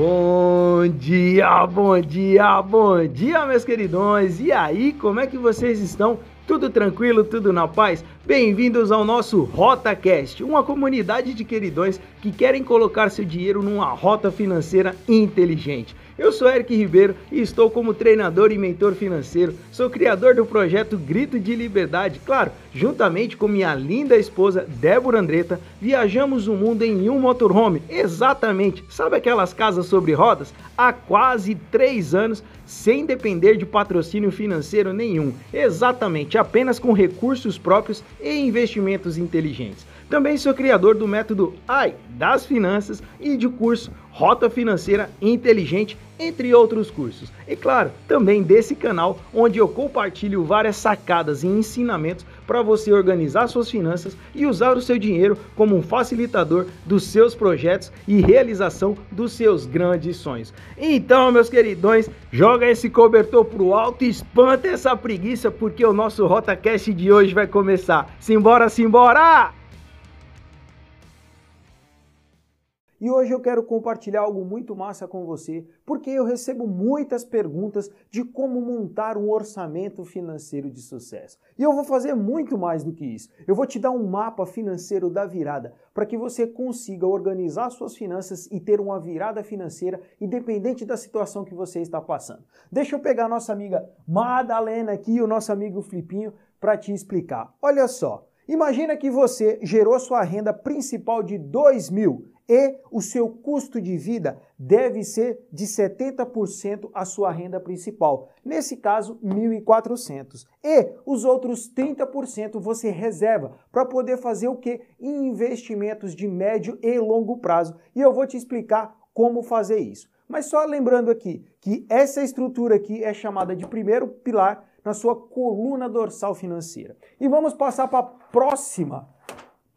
Bom dia, bom dia, bom dia, meus queridões! E aí, como é que vocês estão? Tudo tranquilo, tudo na paz? Bem-vindos ao nosso RotaCast, uma comunidade de queridões que querem colocar seu dinheiro numa rota financeira inteligente. Eu sou Eric Ribeiro e estou como treinador e mentor financeiro. Sou criador do projeto Grito de Liberdade. Claro, juntamente com minha linda esposa Débora Andretta, viajamos o mundo em um motorhome. Exatamente, sabe aquelas casas sobre rodas? Há quase três anos, sem depender de patrocínio financeiro nenhum. Exatamente, apenas com recursos próprios e investimentos inteligentes. Também sou criador do método AI das finanças e de curso Rota Financeira Inteligente, entre outros cursos. E claro, também desse canal onde eu compartilho várias sacadas e ensinamentos para você organizar suas finanças e usar o seu dinheiro como um facilitador dos seus projetos e realização dos seus grandes sonhos. Então, meus queridões, joga esse cobertor pro alto e espanta essa preguiça porque o nosso RotaCast de hoje vai começar. Simbora, simbora! E hoje eu quero compartilhar algo muito massa com você, porque eu recebo muitas perguntas de como montar um orçamento financeiro de sucesso. E eu vou fazer muito mais do que isso. Eu vou te dar um mapa financeiro da virada para que você consiga organizar suas finanças e ter uma virada financeira independente da situação que você está passando. Deixa eu pegar a nossa amiga Madalena aqui e o nosso amigo Flipinho para te explicar. Olha só, imagina que você gerou sua renda principal de 2 mil e o seu custo de vida deve ser de 70% a sua renda principal. Nesse caso, 1.400. E os outros 30% você reserva para poder fazer o que? Investimentos de médio e longo prazo. E eu vou te explicar como fazer isso. Mas só lembrando aqui que essa estrutura aqui é chamada de primeiro pilar na sua coluna dorsal financeira. E vamos passar para a próxima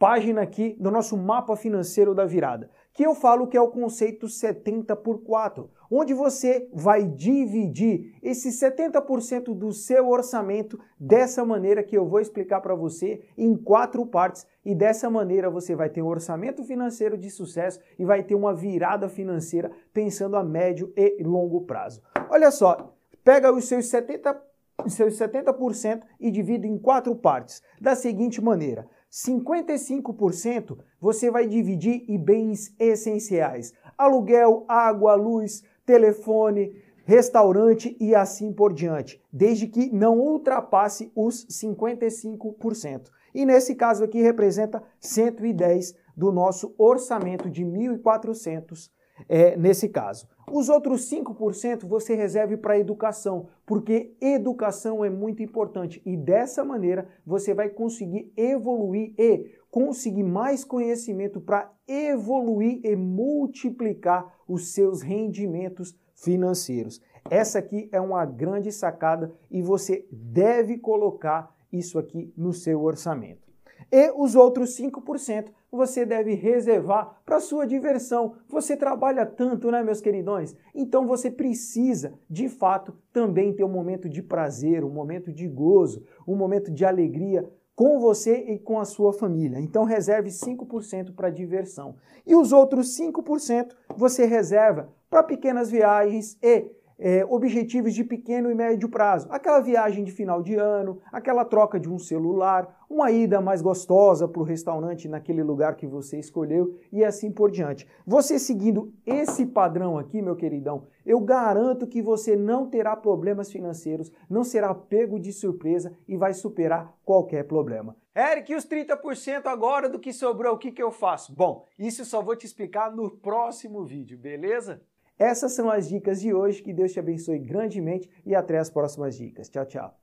página aqui do nosso mapa financeiro da virada, que eu falo que é o conceito 70 por 4, onde você vai dividir esse 70% do seu orçamento dessa maneira que eu vou explicar para você em quatro partes e dessa maneira você vai ter um orçamento financeiro de sucesso e vai ter uma virada financeira pensando a médio e longo prazo. Olha só, pega os seus 70 seus 70% e divide em quatro partes, da seguinte maneira: 55% você vai dividir em bens essenciais: aluguel, água, luz, telefone, restaurante e assim por diante, desde que não ultrapasse os 55%. E nesse caso aqui representa 110 do nosso orçamento de 1.400 é, nesse caso. Os outros 5% você reserve para educação, porque educação é muito importante e dessa maneira você vai conseguir evoluir e conseguir mais conhecimento para evoluir e multiplicar os seus rendimentos financeiros. Essa aqui é uma grande sacada e você deve colocar isso aqui no seu orçamento. E os outros 5% você deve reservar para sua diversão. Você trabalha tanto, né, meus queridões? Então você precisa, de fato, também ter um momento de prazer, um momento de gozo, um momento de alegria com você e com a sua família. Então reserve 5% para diversão. E os outros 5% você reserva para pequenas viagens e é, objetivos de pequeno e médio prazo. Aquela viagem de final de ano, aquela troca de um celular, uma ida mais gostosa para o restaurante naquele lugar que você escolheu e assim por diante. Você seguindo esse padrão aqui, meu queridão, eu garanto que você não terá problemas financeiros, não será pego de surpresa e vai superar qualquer problema. Eric, os 30% agora do que sobrou, o que, que eu faço? Bom, isso eu só vou te explicar no próximo vídeo, beleza? Essas são as dicas de hoje. Que Deus te abençoe grandemente e até as próximas dicas. Tchau, tchau.